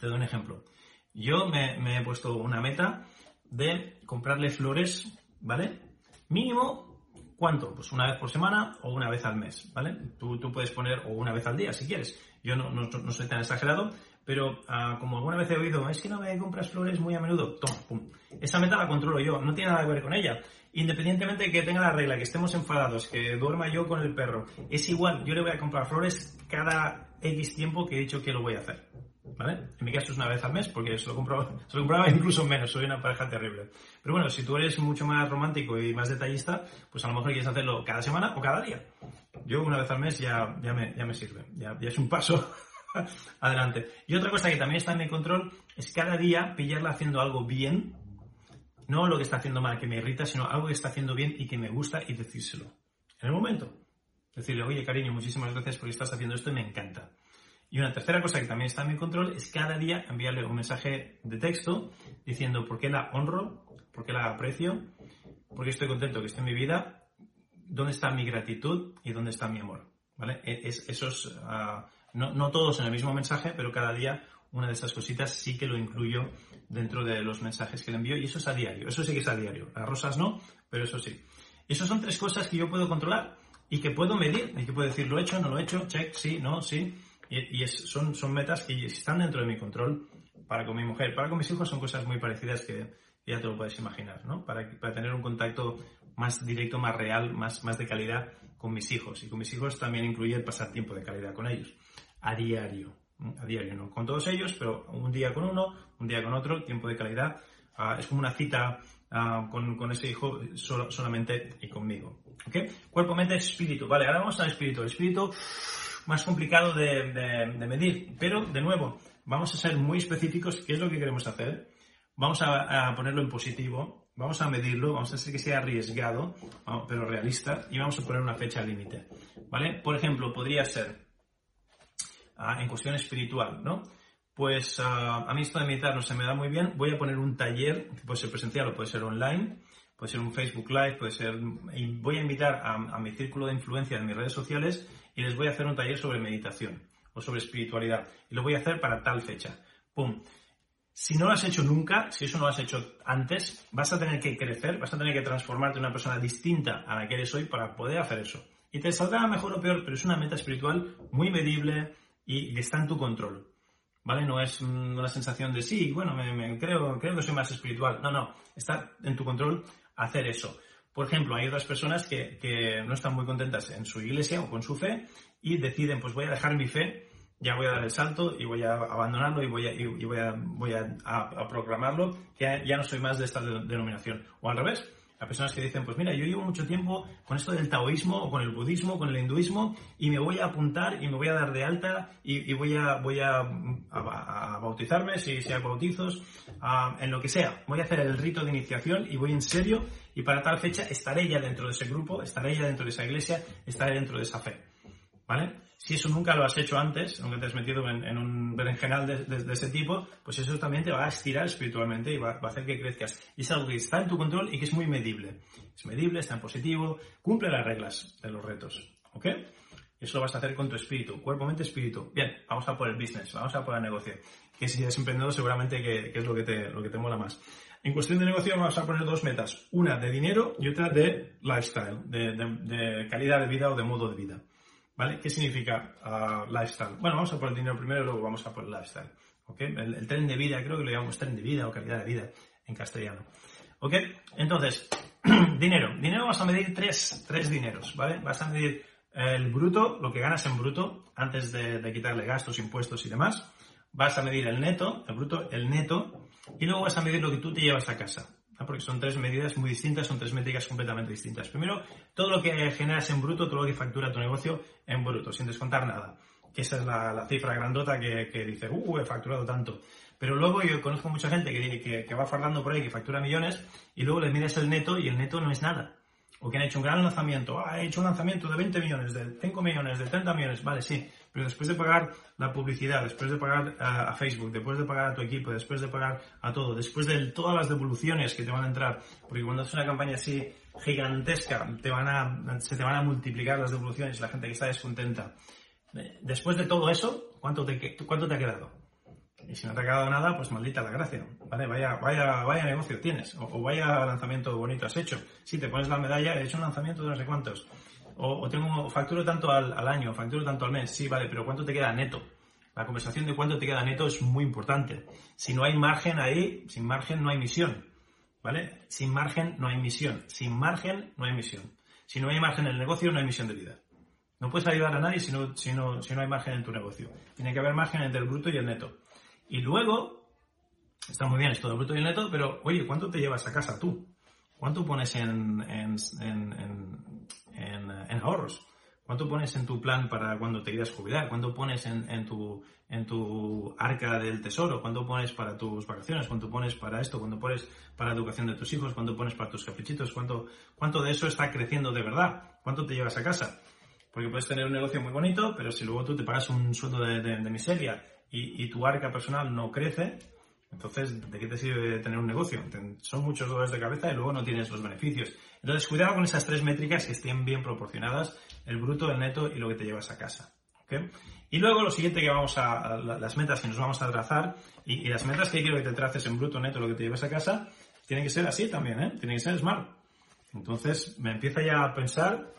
te doy un ejemplo. Yo me, he puesto una meta de comprarle flores, ¿vale? Mínimo, ¿cuánto? Pues una vez por semana o una vez al mes, ¿vale? Tú, puedes poner, o una vez al día si quieres. Yo no, soy tan exagerado, pero ah, como alguna vez he oído, es que no me compras flores muy a menudo, toma, pum. Esa meta la controlo yo, no tiene nada que ver con ella. Independientemente de que tenga la regla, que estemos enfadados, que duerma yo con el perro, es igual, yo le voy a comprar flores cada X tiempo que he dicho que lo voy a hacer. ¿Vale? En mi caso es una vez al mes porque se lo, compraba, incluso menos, soy una pareja terrible. Pero bueno, si tú eres mucho más romántico y más detallista, pues a lo mejor quieres hacerlo cada semana o cada día. Yo una vez al mes ya, ya, me, ya me sirve, ya, ya es un paso adelante. Y otra cosa que también está en mi control es cada día pillarla haciendo algo bien, no lo que está haciendo mal, que me irrita, sino algo que está haciendo bien y que me gusta y decírselo. En el momento. Decirle, oye cariño, muchísimas gracias porque estás haciendo esto y me encanta. Y una tercera cosa que también está en mi control es cada día enviarle un mensaje de texto diciendo por qué la honro, por qué la aprecio, por qué estoy contento que esté en mi vida, dónde está mi gratitud y dónde está mi amor. ¿Vale? E, es, esos, ah, no, no, todos en el mismo mensaje, pero cada día una de esas cositas sí que lo incluyo dentro de los mensajes que le envío y eso es a diario. Eso sí que es a diario. Las rosas no, pero eso sí. Esas son tres cosas que yo puedo controlar y que puedo medir y que puedo decir lo he hecho, no lo he hecho, check, sí, no, sí. Y, son, son metas que están dentro de mi control para con mi mujer. Para con mis hijos son cosas muy parecidas que ya te lo puedes imaginar, ¿no? Para, para tener un contacto más directo, más real, más, más de calidad con mis hijos. Y con mis hijos también incluye el pasar tiempo de calidad con ellos. A diario. A diario, no con todos ellos, pero un día con uno, un día con otro, tiempo de calidad. Ah, es como una cita ah, con, con, ese hijo solamente y conmigo. ¿Ok? Cuerpo, mente, espíritu. Vale, ahora vamos al espíritu. El espíritu más complicado de, medir. Pero, de nuevo, vamos a ser muy específicos qué es lo que queremos hacer, vamos a, ponerlo en positivo, vamos a medirlo, vamos a hacer que sea arriesgado, pero realista, y vamos a poner una fecha límite, ¿vale? Por ejemplo, podría ser ah, en cuestión espiritual, ¿no? Pues ah, a mí esto de meditar no se me da muy bien, voy a poner un taller, puede ser presencial o puede ser online, puede ser un Facebook Live, puede ser, y voy a invitar a, a mi círculo de influencia en mis redes sociales y les voy a hacer un taller sobre meditación o sobre espiritualidad. Y lo voy a hacer para tal fecha. ¡Pum! Si no lo has hecho nunca, si eso no lo has hecho antes, vas a tener que crecer, vas a tener que transformarte en una persona distinta a la que eres hoy para poder hacer eso. Y te saldrá mejor o peor, pero es una meta espiritual muy medible y está en tu control. ¿Vale? No es una sensación de sí, bueno, me, creo, creo que soy más espiritual. No, no, está en tu control hacer eso. Por ejemplo, hay otras personas que, que no están muy contentas en su iglesia o con su fe y deciden, pues voy a dejar mi fe ya voy a dar el salto y voy a abandonarlo y voy a, voy a, voy a, a, proclamarlo que ya no soy más de esta denominación. O al revés, hay personas que dicen, pues mira, yo llevo mucho tiempo con esto del taoísmo o con el budismo, con el hinduismo y me voy a apuntar y me voy a dar de alta y, voy, a, voy a, bautizarme si, si hay bautizos, en lo que sea. Voy a hacer el rito de iniciación y voy en serio y para tal fecha estaré ya dentro de ese grupo, estaré ya dentro de esa iglesia, estaré dentro de esa fe. ¿Vale? Si eso nunca lo has hecho antes, nunca te has metido en, un berenjenal de, de, ese tipo, pues eso también te va a estirar espiritualmente y va, a hacer que crezcas. Y es algo que está en tu control y que es muy medible. Es medible, está en positivo, cumple las reglas de los retos. ¿Ok? Eso lo vas a hacer con tu espíritu, cuerpo, mente, espíritu. Bien, vamos a por el business, vamos a por el negocio. Que si eres emprendedor seguramente que, es lo que, te, lo que te mola más. En cuestión de negocio vamos a poner dos metas. Una de dinero y otra de lifestyle, de calidad de vida o de modo de vida. ¿Vale? ¿Qué significa uh, lifestyle? Bueno, vamos a por el dinero primero y luego vamos a por el lifestyle. ¿Ok? El, tren de vida, creo que lo llamamos tren de vida o calidad de vida en castellano. ¿Ok? Entonces, dinero. Dinero vas a medir tres, tres dineros, ¿vale? Vas a medir el bruto, lo que ganas en bruto, antes de, de quitarle gastos, impuestos y demás. Vas a medir el neto, el bruto, el neto, y luego vas a medir lo que tú te llevas a casa porque son tres medidas muy distintas, son tres métricas completamente distintas. Primero, todo lo que generas en bruto, todo lo que factura tu negocio en bruto, sin descontar nada. Que esa es la, cifra grandota que, dice, uh, he facturado tanto. Pero luego yo conozco mucha gente que, que, va fardando por ahí, que factura millones, y luego le mides el neto y el neto no es nada. O que han hecho un gran lanzamiento, ah, he hecho un lanzamiento de 20 millones, de 5 millones, de 30 millones, vale, sí, pero después de pagar la publicidad, después de pagar a, Facebook, después de pagar a tu equipo, después de pagar a todo, después de todas las devoluciones que te van a entrar, porque cuando haces una campaña así gigantesca, te van a, se te van a multiplicar las devoluciones, la gente que está descontenta. Eh, después de todo eso, ¿cuánto te, cuánto te ha quedado? Y si no te ha quedado nada, pues maldita la gracia. ¿Vale? Vaya, vaya, vaya negocio tienes. O, o, vaya lanzamiento bonito has hecho. Si te pones la medalla, he hecho un lanzamiento de no sé cuántos o, tengo facturo tanto al, año, facturo tanto al mes, sí, vale, pero ¿cuánto te queda neto? La conversación de cuánto te queda neto es muy importante. Si no hay margen ahí, sin margen no hay misión, ¿vale? Sin margen no hay misión, sin margen no hay misión. Si no hay margen en el negocio, no hay misión de vida. No puedes ayudar a nadie si no, si no, si no hay margen en tu negocio. Tiene que haber margen entre el bruto y el neto. Y luego, está muy bien esto del bruto y el neto, pero oye, ¿cuánto te llevas a casa tú? ¿Cuánto pones en, en, ahorros? ¿Cuánto pones en tu plan para cuando te quieras jubilar? ¿Cuánto pones en, tu, en tu arca del tesoro? ¿Cuánto pones para tus vacaciones? ¿Cuánto pones para esto? ¿Cuánto pones para la educación de tus hijos? ¿Cuánto pones para tus caprichitos? ¿Cuánto, cuánto de eso está creciendo de verdad? ¿Cuánto te llevas a casa? Porque puedes tener un negocio muy bonito, pero si luego tú te pagas un sueldo de, miseria y, y, tu arca personal no crece, entonces, ¿de qué te sirve tener un negocio? Son muchos dolores de cabeza y luego no tienes los beneficios. Entonces, cuidado con esas tres métricas que estén bien proporcionadas, el bruto, el neto y lo que te llevas a casa. Y luego lo siguiente que vamos a, las metas que nos vamos a trazar, y, las metas que quiero que te traces en bruto, neto, lo que te llevas a casa, tienen que ser así también, ¿eh? Tienen que ser smart. Entonces, me empieza ya a pensar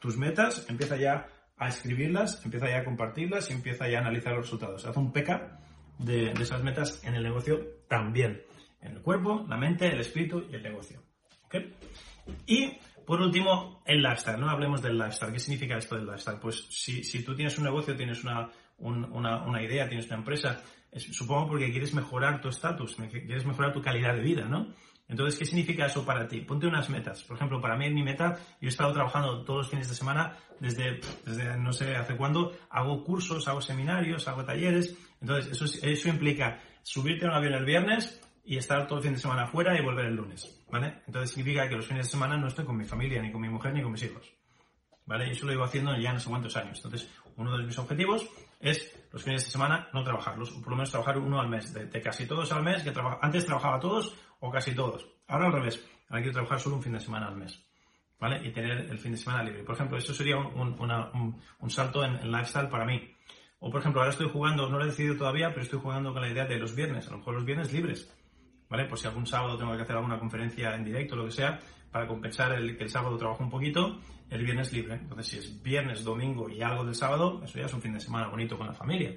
tus metas, empieza ya a escribirlas, empieza ya a compartirlas y empieza ya a analizar los resultados. Haz un PECA de, esas metas en el negocio también. En el cuerpo, la mente, el espíritu y el negocio. Y por último, el lifestyle. No hablemos del lifestyle. ¿Qué significa esto del lifestyle? Pues si, si tú tienes un negocio, tienes una, una, una idea, tienes una empresa, supongo porque quieres mejorar tu estatus, quieres mejorar tu calidad de vida, ¿no? Entonces, ¿qué significa eso para ti? Ponte unas metas. Por ejemplo, para mí, mi meta, yo he estado trabajando todos los fines de semana desde, desde no sé hace cuándo, hago cursos, hago seminarios, hago talleres. Entonces, eso, eso implica subirte a un avión el viernes y estar todo el fin de semana fuera y volver el lunes, ¿vale? Entonces significa que los fines de semana no estoy con mi familia, ni con mi mujer, ni con mis hijos, ¿vale? Y eso lo llevo haciendo ya no sé cuántos años. Entonces, uno de mis objetivos es los fines de semana no trabajarlos, por lo menos trabajar uno al mes, de, casi todos al mes, que antes trabajaba todos o casi todos. Ahora al revés, ahora quiero trabajar solo un fin de semana al mes, ¿vale? Y tener el fin de semana libre. Por ejemplo, eso sería un, salto en, en, lifestyle para mí. O por ejemplo, ahora estoy jugando, no lo he decidido todavía, pero estoy jugando con la idea de los viernes, a lo mejor los viernes libres, ¿vale? Por si algún sábado tengo que hacer alguna conferencia en directo lo que sea, para compensar el que el sábado trabajo un poquito, el viernes libre. Entonces, si es viernes, domingo y algo del sábado, eso ya es un fin de semana bonito con la familia.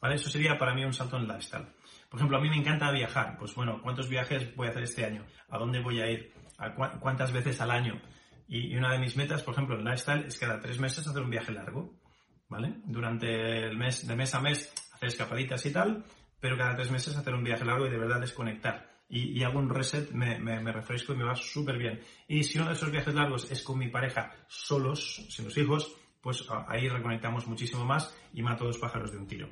¿Vale? Eso sería para mí un salto en lifestyle. Por ejemplo, a mí me encanta viajar. Pues bueno, ¿cuántos viajes voy a hacer este año? ¿A dónde voy a ir? ¿A ¿Cuántas veces al año? Y, una de mis metas, por ejemplo, en lifestyle, es cada tres meses hacer un viaje largo. ¿Vale? Durante el mes, de mes a mes, hacer escapaditas y tal, pero cada tres meses hacer un viaje largo y de verdad desconectar y, hago un reset, me, me, refresco y me va súper bien. Y si uno de esos viajes largos es con mi pareja solos, sin los hijos, pues ahí reconectamos muchísimo más y mato dos pájaros de un tiro.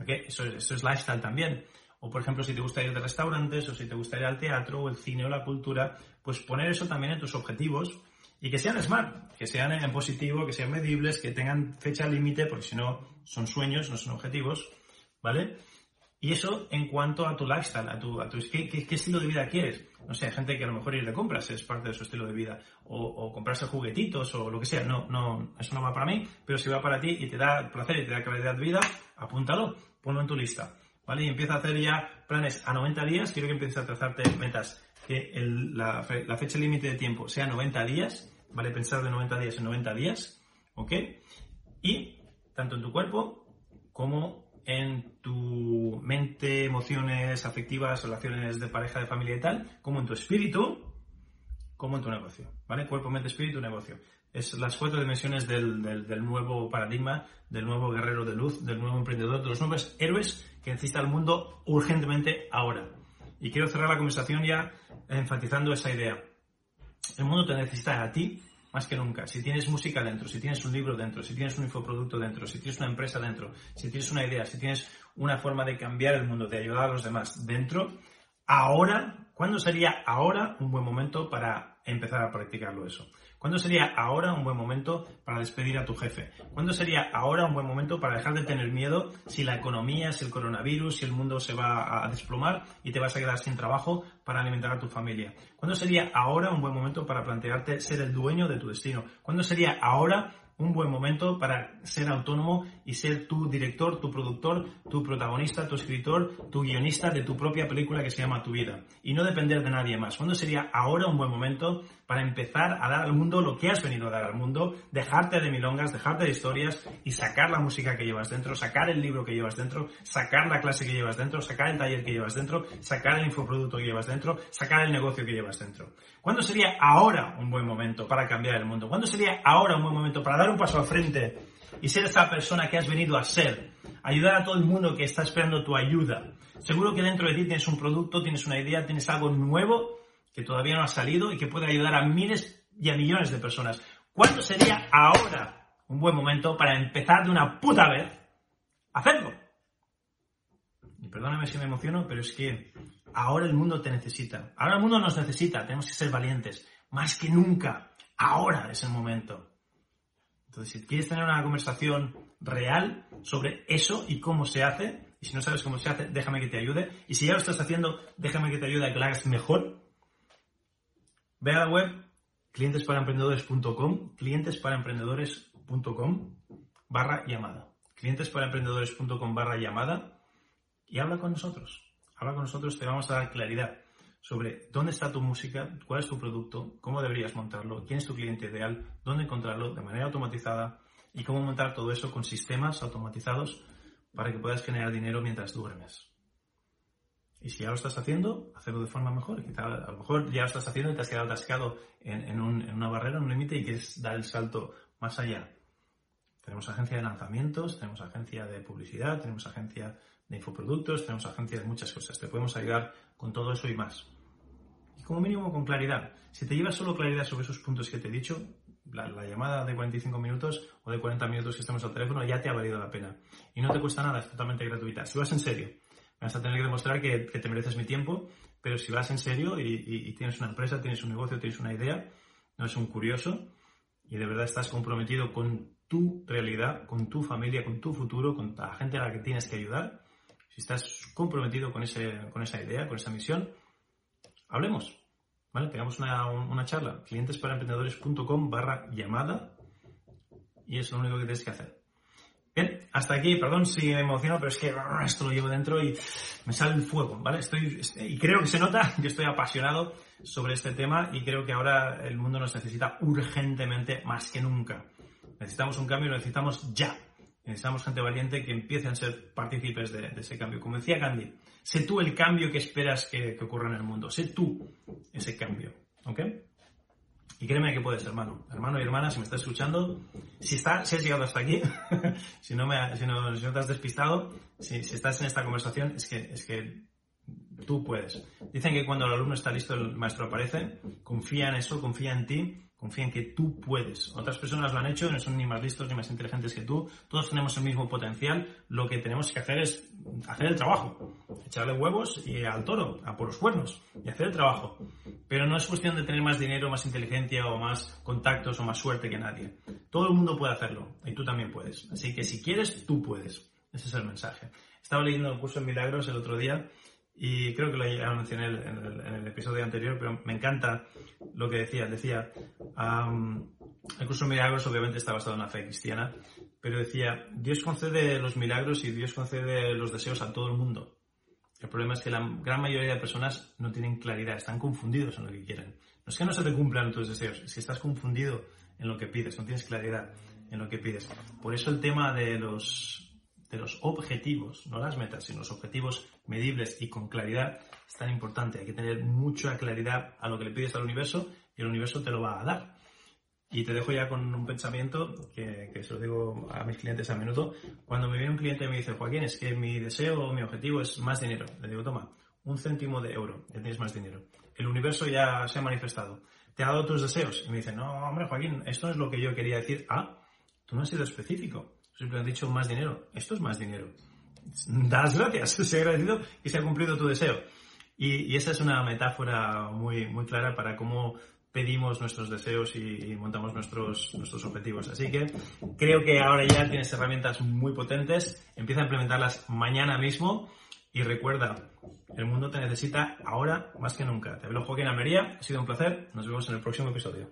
¿Okay? Eso, eso es lifestyle también. O por ejemplo, si te gusta ir de restaurantes, o si te gusta ir al teatro, o el cine, o la cultura, pues poner eso también en tus objetivos y que sean smart, que sean en positivo, que sean medibles, que tengan fecha límite, porque si no son sueños, no son objetivos, ¿vale? Y eso en cuanto a tu lifestyle, a tu, a tu ¿qué, qué, estilo de vida quieres. No sé, hay gente que a lo mejor ir de compras es parte de su estilo de vida. O, comprarse juguetitos o lo que sea. No, no, eso no va para mí, pero si va para ti y te da placer y te da calidad de vida, apúntalo, ponlo en tu lista. ¿Vale? Y empieza a hacer ya planes a 90 días. Quiero que empieces a trazarte metas. Que el, la, la fecha límite de tiempo sea 90 días. ¿Vale? Pensar de 90 días en 90 días. ¿Ok? Y tanto en tu cuerpo como en tu mente, emociones afectivas, relaciones de pareja, de familia y tal, como en tu espíritu, como en tu negocio, ¿vale? Cuerpo, mente, espíritu, negocio. Es las cuatro dimensiones del, del, nuevo paradigma, del nuevo guerrero de luz, del nuevo emprendedor, de los nuevos héroes que necesita el mundo urgentemente ahora. Y quiero cerrar la conversación ya enfatizando esa idea. El mundo te necesita a ti más que nunca. Si tienes música dentro, si tienes un libro dentro, si tienes un infoproducto dentro, si tienes una empresa dentro, si tienes una idea, si tienes una forma de cambiar el mundo, de ayudar a los demás dentro, ahora, ¿cuándo sería ahora un buen momento para empezar a practicarlo eso? ¿Cuándo sería ahora un buen momento para despedir a tu jefe? ¿Cuándo sería ahora un buen momento para dejar de tener miedo si la economía, si el coronavirus, si el mundo se va a desplomar y te vas a quedar sin trabajo para alimentar a tu familia? ¿Cuándo sería ahora un buen momento para plantearte ser el dueño de tu destino? ¿Cuándo sería ahora un buen momento para ser autónomo y ser tu director, tu productor, tu protagonista, tu escritor, tu guionista de tu propia película que se llama Tu vida y no depender de nadie más. ¿Cuándo sería ahora un buen momento para empezar a dar al mundo lo que has venido a dar al mundo, dejarte de milongas, dejarte de historias y sacar la música que llevas dentro, sacar el libro que llevas dentro, sacar la clase que llevas dentro, sacar el taller que llevas dentro, sacar el infoproducto que llevas dentro, sacar el negocio que llevas dentro? ¿Cuándo sería ahora un buen momento para cambiar el mundo? ¿Cuándo sería ahora un buen momento para dar un paso al frente y ser esa persona que has venido a ser? Ayudar a todo el mundo que está esperando tu ayuda. Seguro que dentro de ti tienes un producto, tienes una idea, tienes algo nuevo que todavía no ha salido y que puede ayudar a miles y a millones de personas. ¿Cuándo sería ahora un buen momento para empezar de una puta vez a hacerlo? Y perdóname si me emociono, pero es que ahora el mundo te necesita. Ahora el mundo nos necesita. Tenemos que ser valientes. Más que nunca. Ahora es el momento. Entonces, si quieres tener una conversación real sobre eso y cómo se hace, y si no sabes cómo se hace, déjame que te ayude. Y si ya lo estás haciendo, déjame que te ayude a que lo hagas mejor. Ve a la web clientesparaemprendedores.com, clientesparaemprendedores.com barra llamada. clientesparaemprendedores.com barra llamada y habla con nosotros. Habla con nosotros, te vamos a dar claridad sobre dónde está tu música, cuál es tu producto, cómo deberías montarlo, quién es tu cliente ideal, dónde encontrarlo de manera automatizada y cómo montar todo eso con sistemas automatizados para que puedas generar dinero mientras duermes. Y si ya lo estás haciendo, hacerlo de forma mejor. A lo mejor ya lo estás haciendo y te has quedado atascado en, una barrera, en un límite y quieres dar el salto más allá. Tenemos agencia de lanzamientos, tenemos agencia de publicidad, tenemos agencia de infoproductos, tenemos agencia de muchas cosas. Te podemos ayudar con todo eso y más. como mínimo con claridad. Si te llevas solo claridad sobre esos puntos que te he dicho, la, llamada de 45 minutos o de 40 minutos que estamos al teléfono ya te ha valido la pena. Y no te cuesta nada, es totalmente gratuita. Si vas en serio, vas a tener que demostrar que, te mereces mi tiempo, pero si vas en serio y, tienes una empresa, tienes un negocio, tienes una idea, no es un curioso y de verdad estás comprometido con tu realidad, con tu familia, con tu futuro, con la gente a la que tienes que ayudar, si estás comprometido con, ese, con esa idea, con esa misión, hablemos. ¿Vale? Tengamos una, una charla. clientesparaemprendedores.com barra llamada y es lo único que tienes que hacer. Bien, hasta aquí, perdón si me emociono, pero es que esto lo llevo dentro y me sale el fuego, ¿vale? Estoy, y creo que se nota que estoy apasionado sobre este tema y creo que ahora el mundo nos necesita urgentemente más que nunca. Necesitamos un cambio, lo necesitamos ya. Necesitamos gente valiente que empiece a ser partícipes de, ese cambio. Como decía Gandhi, sé tú el cambio que esperas que, ocurra en el mundo. Sé tú ese cambio. ¿Ok? Y créeme que puedes, hermano. Hermano y hermana, si me estás escuchando, si, está, si has llegado hasta aquí, si, no me, si, no, te has despistado, si, estás en esta conversación, es que, es que tú puedes. Dicen que cuando el alumno está listo, el maestro aparece. Confía en eso, confía en ti Confía en que tú puedes. Otras personas lo han hecho, no son ni más listos ni más inteligentes que tú. Todos tenemos el mismo potencial. Lo que tenemos que hacer es hacer el trabajo. Echarle huevos y al toro, a por los cuernos. Y hacer el trabajo. Pero no es cuestión de tener más dinero, más inteligencia o más contactos o más suerte que nadie. Todo el mundo puede hacerlo. Y tú también puedes. Así que si quieres, tú puedes. Ese es el mensaje. Estaba leyendo el curso de milagros el otro día y creo que lo mencioné en el, episodio anterior, pero me encanta lo que decía. Decía, el curso de milagros obviamente está basado en la fe cristiana, pero decía, Dios concede los milagros y Dios concede los deseos a todo el mundo. El problema es que la gran mayoría de personas no tienen claridad, están confundidos en lo que quieren. No es que no se te cumplan tus deseos, es que estás confundido en lo que pides, no tienes claridad en lo que pides. Por eso el tema de los de los objetivos, no las metas, sino los objetivos medibles y con claridad es tan importante. Hay que tener mucha claridad a lo que le pides al universo y el universo te lo va a dar. Y te dejo ya con un pensamiento que, se lo digo a mis clientes a menudo. Cuando me viene un cliente y me dice, Joaquín, es que mi deseo o mi objetivo es más dinero. Le digo, toma, un céntimo de euro, ya tienes más dinero. El universo ya se ha manifestado. Te ha dado tus deseos. Y me dice, no, hombre, Joaquín, esto es lo que yo quería decir. Ah, tú no has sido específico siempre han dicho más dinero. Esto es más dinero. Da las gracias, se ha agradecido y se ha cumplido tu deseo. Y, esa es una metáfora muy, muy clara para cómo pedimos nuestros deseos y, montamos nuestros, nuestros objetivos. Así que creo que ahora ya tienes herramientas muy potentes. Empieza a implementarlas mañana mismo. Y recuerda, el mundo te necesita ahora más que nunca. Te hablo Joaquín Almería, ha sido un placer. Nos vemos en el próximo episodio.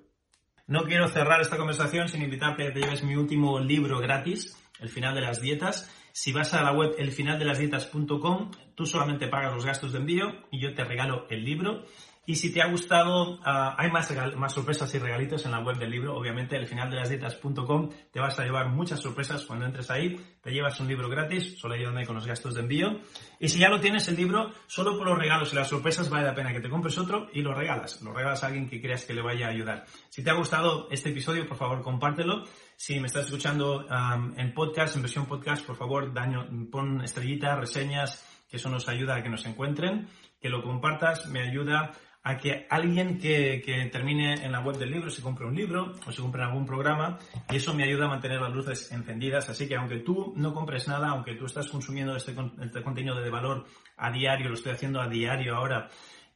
No quiero cerrar esta conversación sin invitarte a que te lleves mi último libro gratis, El final de las dietas. Si vas a la web elfinaldelasdietas.com, tú solamente pagas los gastos de envío y yo te regalo el libro. Y si te ha gustado, ah, hay más, más sorpresas y regalitos en la web del libro. Obviamente, el final de las dietas.com te vas a llevar muchas sorpresas cuando entres ahí. Te llevas un libro gratis, solo ayúdame con los gastos de envío. Y si ya lo tienes el libro, solo por los regalos y las sorpresas vale la pena que te compres otro y lo regalas. Lo regalas a alguien que creas que le vaya a ayudar. Si te ha gustado este episodio, por favor, compártelo. Si me estás escuchando en podcast, en versión podcast, por favor, daño, pon estrellitas, reseñas, que eso nos ayuda a que nos encuentren. Que lo compartas me ayuda a que alguien que, termine en la web del libro se compre un libro o se compre algún programa y eso me ayuda a mantener las luces encendidas. Así que aunque tú no compres nada, aunque tú estás consumiendo este, este contenido de valor a diario, lo estoy haciendo a diario ahora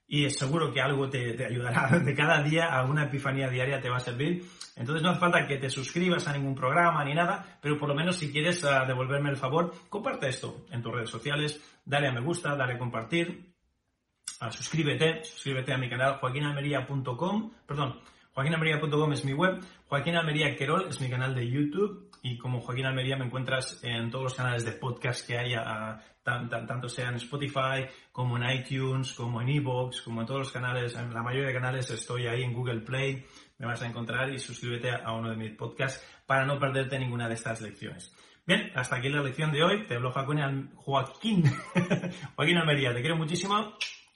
y seguro que algo te, ayudará de cada día, alguna epifanía diaria te va a servir. Entonces no hace falta que te suscribas a ningún programa ni nada, pero por lo menos si quieres ah, devolverme el favor, comparte esto en tus redes sociales, dale a me gusta, dale a compartir, Ah, suscríbete, suscríbete a mi canal joaquinalmería.com, perdón, joaquinalmería.com es mi web, Joaquín Almería Querol es mi canal de YouTube y como Joaquín Almería me encuentras en todos los canales de podcast que hay, tanto sea en Spotify como en iTunes, como en Evox, como en todos los canales, en la mayoría de canales estoy ahí en Google Play, me vas a encontrar y suscríbete a uno de mis podcasts para no perderte ninguna de estas lecciones. Bien, hasta aquí la lección de hoy. Te hablo Joaquín, Joaquín Almería. Te quiero muchísimo.